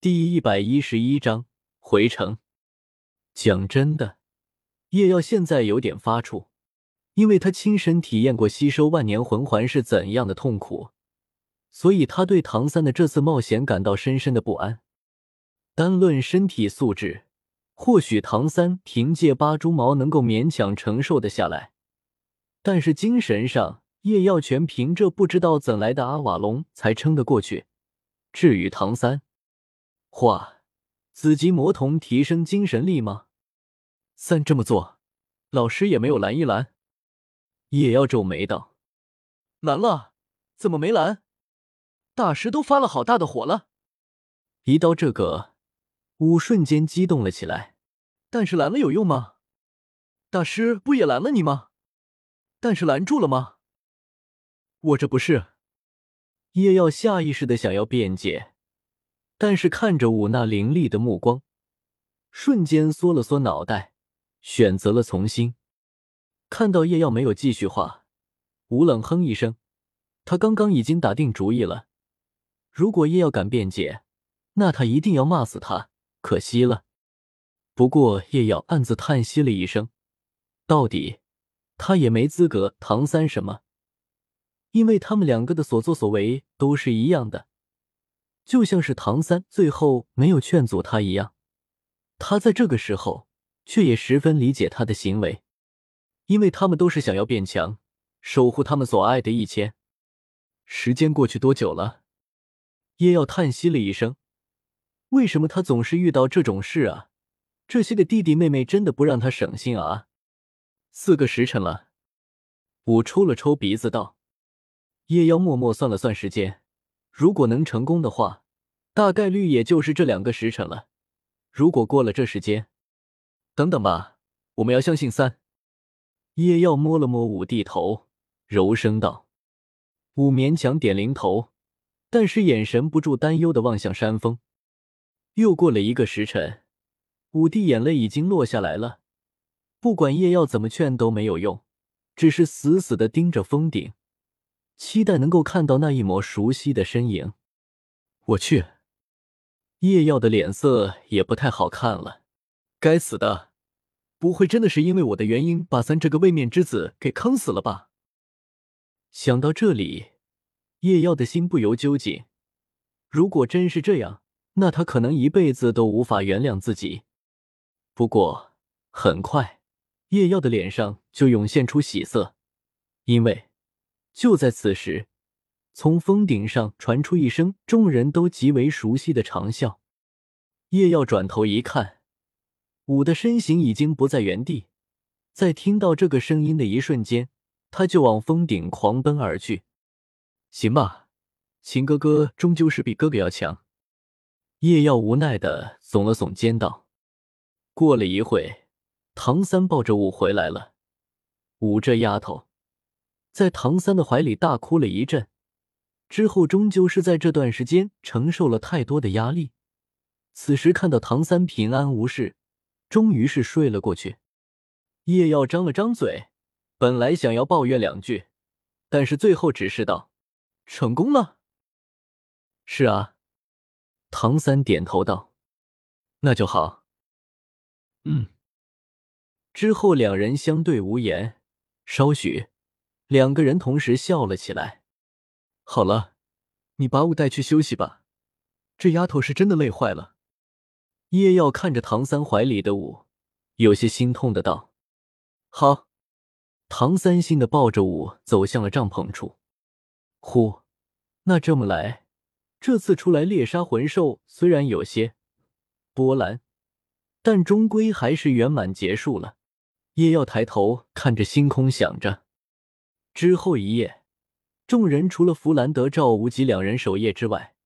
第一百一十一章回城。讲真的，叶耀现在有点发怵，因为他亲身体验过吸收万年魂环是怎样的痛苦，所以他对唐三的这次冒险感到深深的不安。单论身体素质，或许唐三凭借八蛛矛能够勉强承受的下来，但是精神上，叶耀全凭着不知道怎来的阿瓦隆才撑得过去。至于唐三，话，紫极魔瞳提升精神力吗？三这么做，老师也没有拦一拦。叶妖皱眉道：“拦了，怎么没拦？大师都发了好大的火了。”一到这个，武瞬间激动了起来。但是拦了有用吗？大师不也拦了你吗？但是拦住了吗？我这不是。叶耀下意识的想要辩解。但是看着武那凌厉的目光，瞬间缩了缩脑袋，选择了从心。看到叶耀没有继续话，武冷哼一声，他刚刚已经打定主意了，如果叶耀敢辩解，那他一定要骂死他。可惜了。不过叶耀暗自叹息了一声，到底他也没资格唐三什么，因为他们两个的所作所为都是一样的。就像是唐三最后没有劝阻他一样，他在这个时候却也十分理解他的行为，因为他们都是想要变强，守护他们所爱的一千。时间过去多久了？叶耀叹息了一声，为什么他总是遇到这种事啊？这些个弟弟妹妹真的不让他省心啊！四个时辰了。我抽了抽鼻子道：“叶妖默默算了算时间。”如果能成功的话，大概率也就是这两个时辰了。如果过了这时间，等等吧，我们要相信三。叶耀摸了摸五帝头，柔声道：“五勉强点零头，但是眼神不住担忧的望向山峰。”又过了一个时辰，五帝眼泪已经落下来了。不管叶耀怎么劝都没有用，只是死死的盯着峰顶。期待能够看到那一抹熟悉的身影。我去，叶耀的脸色也不太好看了。该死的，不会真的是因为我的原因把三这个位面之子给坑死了吧？想到这里，叶耀的心不由揪紧。如果真是这样，那他可能一辈子都无法原谅自己。不过很快，叶耀的脸上就涌现出喜色，因为。就在此时，从峰顶上传出一声众人都极为熟悉的长啸。叶耀转头一看，武的身形已经不在原地。在听到这个声音的一瞬间，他就往峰顶狂奔而去。行吧，秦哥哥终究是比哥哥要强。叶耀无奈的耸了耸肩道：“过了一会，唐三抱着武回来了。武这丫头。”在唐三的怀里大哭了一阵，之后终究是在这段时间承受了太多的压力。此时看到唐三平安无事，终于是睡了过去。叶耀张了张嘴，本来想要抱怨两句，但是最后只是道：“成功了。”“是啊。”唐三点头道：“那就好。”嗯。之后两人相对无言，稍许。两个人同时笑了起来。好了，你把雾带去休息吧，这丫头是真的累坏了。叶耀看着唐三怀里的雾，有些心痛的道：“好。”唐三心的抱着雾走向了帐篷处。呼，那这么来，这次出来猎杀魂兽虽然有些波澜，但终归还是圆满结束了。叶耀抬头看着星空，想着。之后一夜，众人除了弗兰德、赵无极两人守夜之外，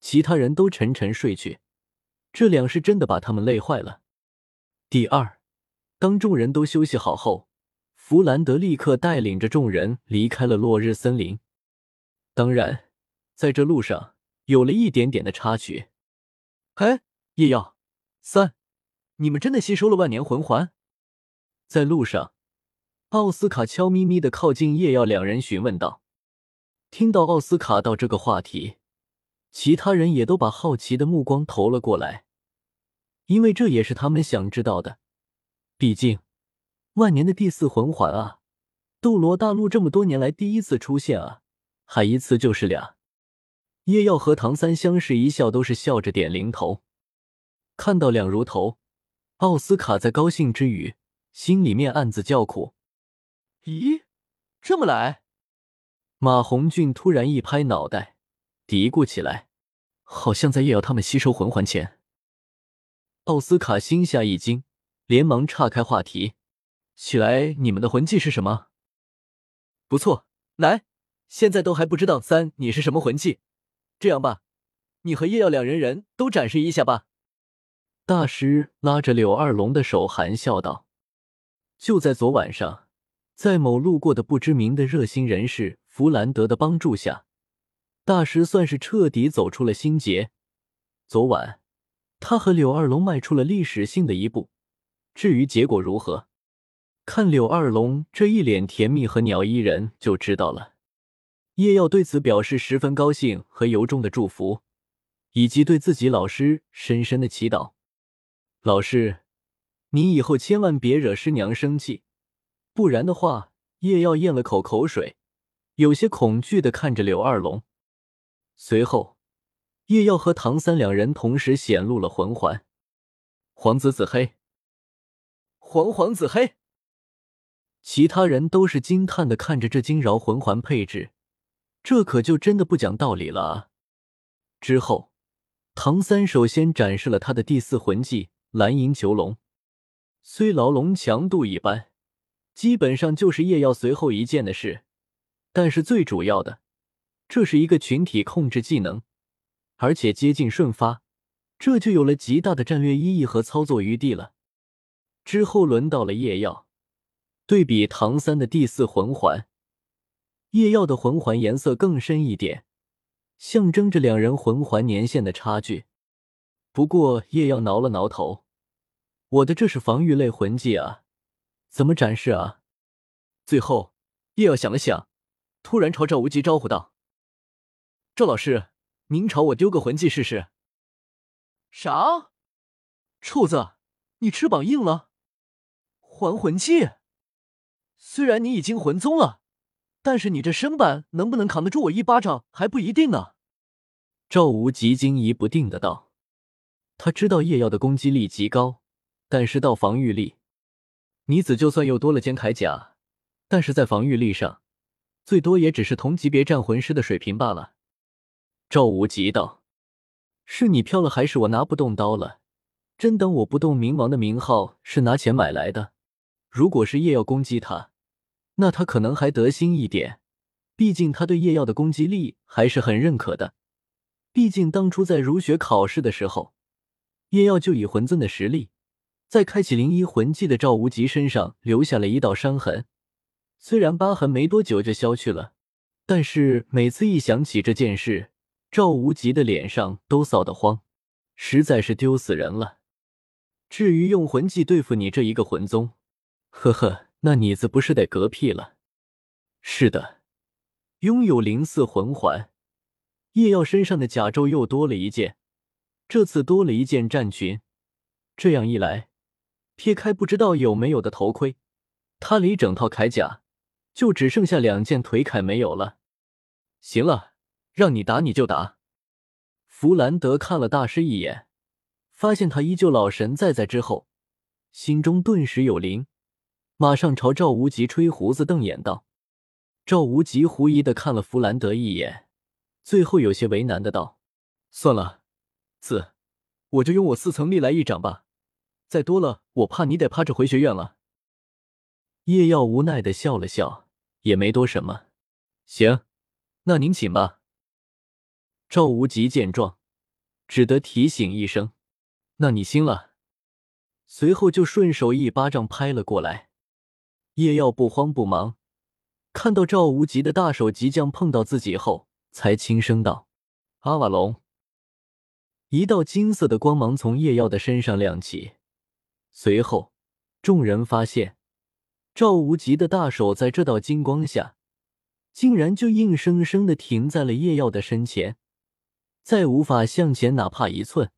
其他人都沉沉睡去。这两是真的把他们累坏了。第二，当众人都休息好后，弗兰德立刻带领着众人离开了落日森林。当然，在这路上有了一点点的插曲。哎，叶耀，三，你们真的吸收了万年魂环？在路上。奥斯卡悄咪咪的靠近叶耀，两人询问道：“听到奥斯卡道这个话题，其他人也都把好奇的目光投了过来，因为这也是他们想知道的。毕竟，万年的第四魂环啊，斗罗大陆这么多年来第一次出现啊，还一次就是俩。叶耀和唐三相视一笑，都是笑着点零头。看到两如头，奥斯卡在高兴之余，心里面暗自叫苦。咦，这么来？马红俊突然一拍脑袋，嘀咕起来：“好像在夜耀他们吸收魂环前。”奥斯卡心下一惊，连忙岔开话题：“起来，你们的魂技是什么？不错，来，现在都还不知道三你是什么魂技。这样吧，你和叶耀两人人都展示一下吧。”大师拉着柳二龙的手，含笑道：“就在昨晚上，在某路过的不知名的热心人士弗兰德的帮助下，大师算是彻底走出了心结。昨晚，他和柳二龙迈出了历史性的一步。至于结果如何，看柳二龙这一脸甜蜜和鸟依人就知道了。”叶耀对此表示十分高兴和由衷的祝福，以及对自己老师深深的祈祷。老师，你以后千万别惹师娘生气，不然的话。叶耀咽了口口水，有些恐惧的看着柳二龙。随后，叶耀和唐三两人同时显露了魂环，黄紫紫黑，黄黄紫黑。其他人都是惊叹的看着这金饶魂环配置，这可就真的不讲道理了啊！之后，唐三首先展示了他的第四魂技。蓝银囚龙，虽牢笼强度一般，基本上就是叶耀随后一件的事。但是最主要的，这是一个群体控制技能，而且接近瞬发，这就有了极大的战略意义和操作余地了。之后轮到了叶耀，对比唐三的第四魂环，叶耀的魂环颜色更深一点，象征着两人魂环年限的差距。不过叶耀挠了挠头，我的这是防御类魂技啊，怎么展示啊？最后叶耀想了想，突然朝赵无极招呼道：“赵老师，您朝我丢个魂技试试。”啥？臭子，你翅膀硬了？还魂技？虽然你已经魂宗了，但是你这身板能不能扛得住我一巴掌还不一定呢。赵无极惊疑不定的道。他知道叶耀的攻击力极高，但是到防御力，女子就算又多了件铠甲，但是在防御力上，最多也只是同级别战魂师的水平罢了。赵无极道：“是你飘了，还是我拿不动刀了？真当我不动冥王的名号是拿钱买来的？如果是叶耀攻击他，那他可能还得心一点，毕竟他对叶耀的攻击力还是很认可的。毕竟当初在儒学考试的时候。”叶耀就以魂尊的实力，在开启灵一魂技的赵无极身上留下了一道伤痕。虽然疤痕没多久就消去了，但是每次一想起这件事，赵无极的脸上都臊得慌，实在是丢死人了。至于用魂技对付你这一个魂宗，呵呵，那你子不是得嗝屁了？是的，拥有零四魂环，叶耀身上的甲胄又多了一件。这次多了一件战裙，这样一来，撇开不知道有没有的头盔，他离整套铠甲就只剩下两件腿铠没有了。行了，让你打你就打。弗兰德看了大师一眼，发现他依旧老神在在之后，心中顿时有灵，马上朝赵无极吹胡子瞪眼道：“赵无极狐疑的看了弗兰德一眼，最后有些为难的道：算了。”四，我就用我四层力来一掌吧，再多了我怕你得趴着回学院了。叶耀无奈的笑了笑，也没多什么。行，那您请吧。赵无极见状，只得提醒一声：“那你心了。”随后就顺手一巴掌拍了过来。叶耀不慌不忙，看到赵无极的大手即将碰到自己后，才轻声道：“阿瓦隆。”一道金色的光芒从叶耀的身上亮起，随后众人发现赵无极的大手在这道金光下，竟然就硬生生的停在了叶耀的身前。再无法向前哪怕一寸。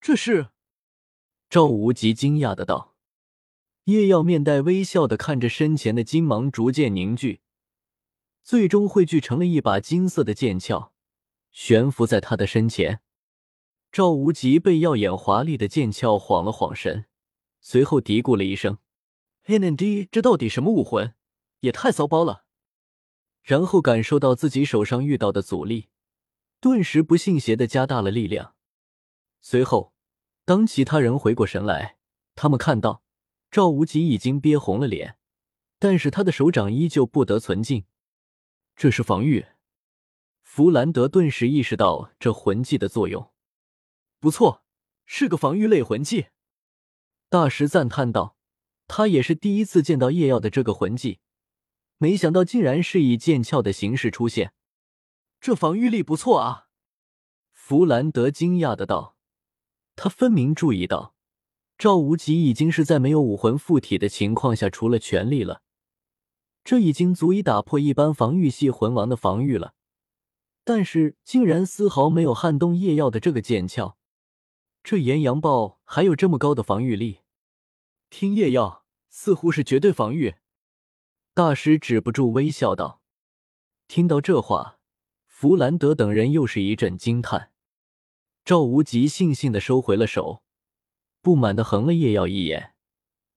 这是赵无极惊讶的道。叶耀面带微笑的看着身前的金芒逐渐凝聚，最终汇聚成了一把金色的剑鞘，悬浮在他的身前。赵无极被耀眼华丽的剑鞘晃了晃神，随后嘀咕了一声：“NND，这到底什么武魂？也太骚包了。”然后感受到自己手上遇到的阻力，顿时不信邪的加大了力量。随后，当其他人回过神来，他们看到。赵无极已经憋红了脸，但是他的手掌依旧不得存静。这是防御。弗兰德顿时意识到这魂技的作用，不错，是个防御类魂技。大师赞叹道：“他也是第一次见到夜耀的这个魂技，没想到竟然是以剑鞘的形式出现。这防御力不错啊！”弗兰德惊讶的道：“他分明注意到。”赵无极已经是在没有武魂附体的情况下除了全力了，这已经足以打破一般防御系魂王的防御了。但是竟然丝毫没有撼动夜耀的这个剑鞘，这炎阳豹还有这么高的防御力？听夜耀似乎是绝对防御。大师止不住微笑道。听到这话，弗兰德等人又是一阵惊叹。赵无极悻悻的收回了手。不满的横了叶耀一眼，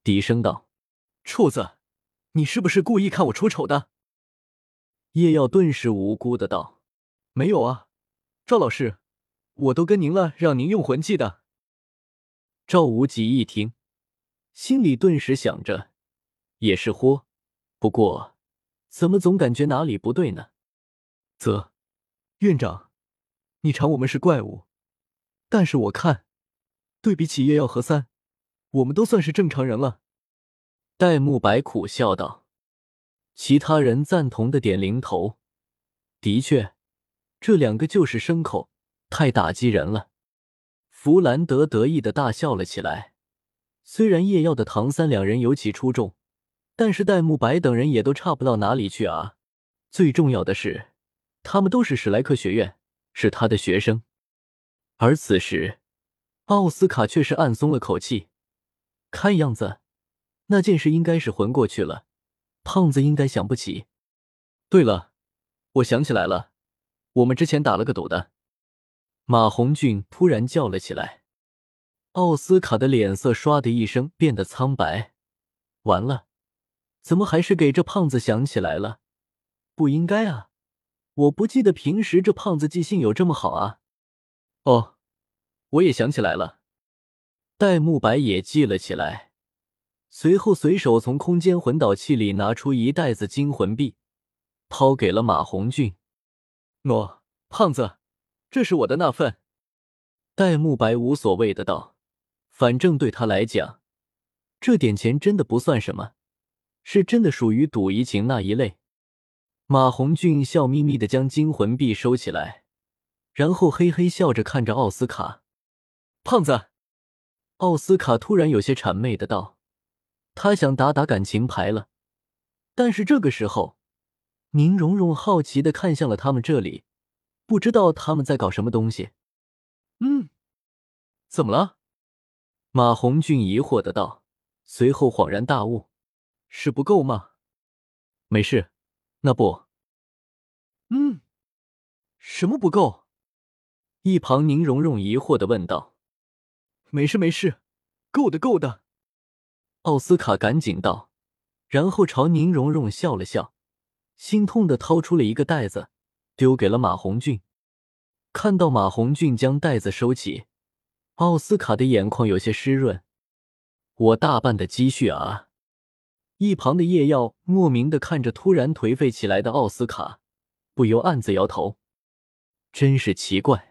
低声道：“畜子，你是不是故意看我出丑的？”叶耀顿时无辜的道：“没有啊，赵老师，我都跟您了，让您用魂技的。”赵无极一听，心里顿时想着：“也是豁，不过怎么总感觉哪里不对呢？”啧，院长，你查我们是怪物，但是我看。对比起叶耀和三，我们都算是正常人了。戴沐白苦笑道，其他人赞同的点零头。的确，这两个就是牲口，太打击人了。弗兰德得意的大笑了起来。虽然夜耀的唐三两人尤其出众，但是戴沐白等人也都差不到哪里去啊。最重要的是，他们都是史莱克学院，是他的学生。而此时。奥斯卡却是暗松了口气，看样子那件事应该是混过去了，胖子应该想不起。对了，我想起来了，我们之前打了个赌的。马红俊突然叫了起来，奥斯卡的脸色唰的一声变得苍白。完了，怎么还是给这胖子想起来了？不应该啊，我不记得平时这胖子记性有这么好啊。哦。我也想起来了，戴沐白也记了起来，随后随手从空间魂导器里拿出一袋子金魂币，抛给了马红俊。喏，胖子，这是我的那份。戴沐白无所谓的道：“反正对他来讲，这点钱真的不算什么，是真的属于赌怡情那一类。”马红俊笑眯眯的将金魂币收起来，然后嘿嘿笑着看着奥斯卡。胖子，奥斯卡突然有些谄媚的道：“他想打打感情牌了。”但是这个时候，宁荣荣好奇的看向了他们这里，不知道他们在搞什么东西。嗯，怎么了？马红俊疑惑的道，随后恍然大悟：“是不够吗？没事，那不……嗯，什么不够？”一旁宁荣荣疑惑的问道。没事没事，够的够的。奥斯卡赶紧道，然后朝宁荣荣笑了笑，心痛的掏出了一个袋子，丢给了马红俊。看到马红俊将袋子收起，奥斯卡的眼眶有些湿润。我大半的积蓄啊！一旁的叶耀莫名的看着突然颓废起来的奥斯卡，不由暗自摇头，真是奇怪。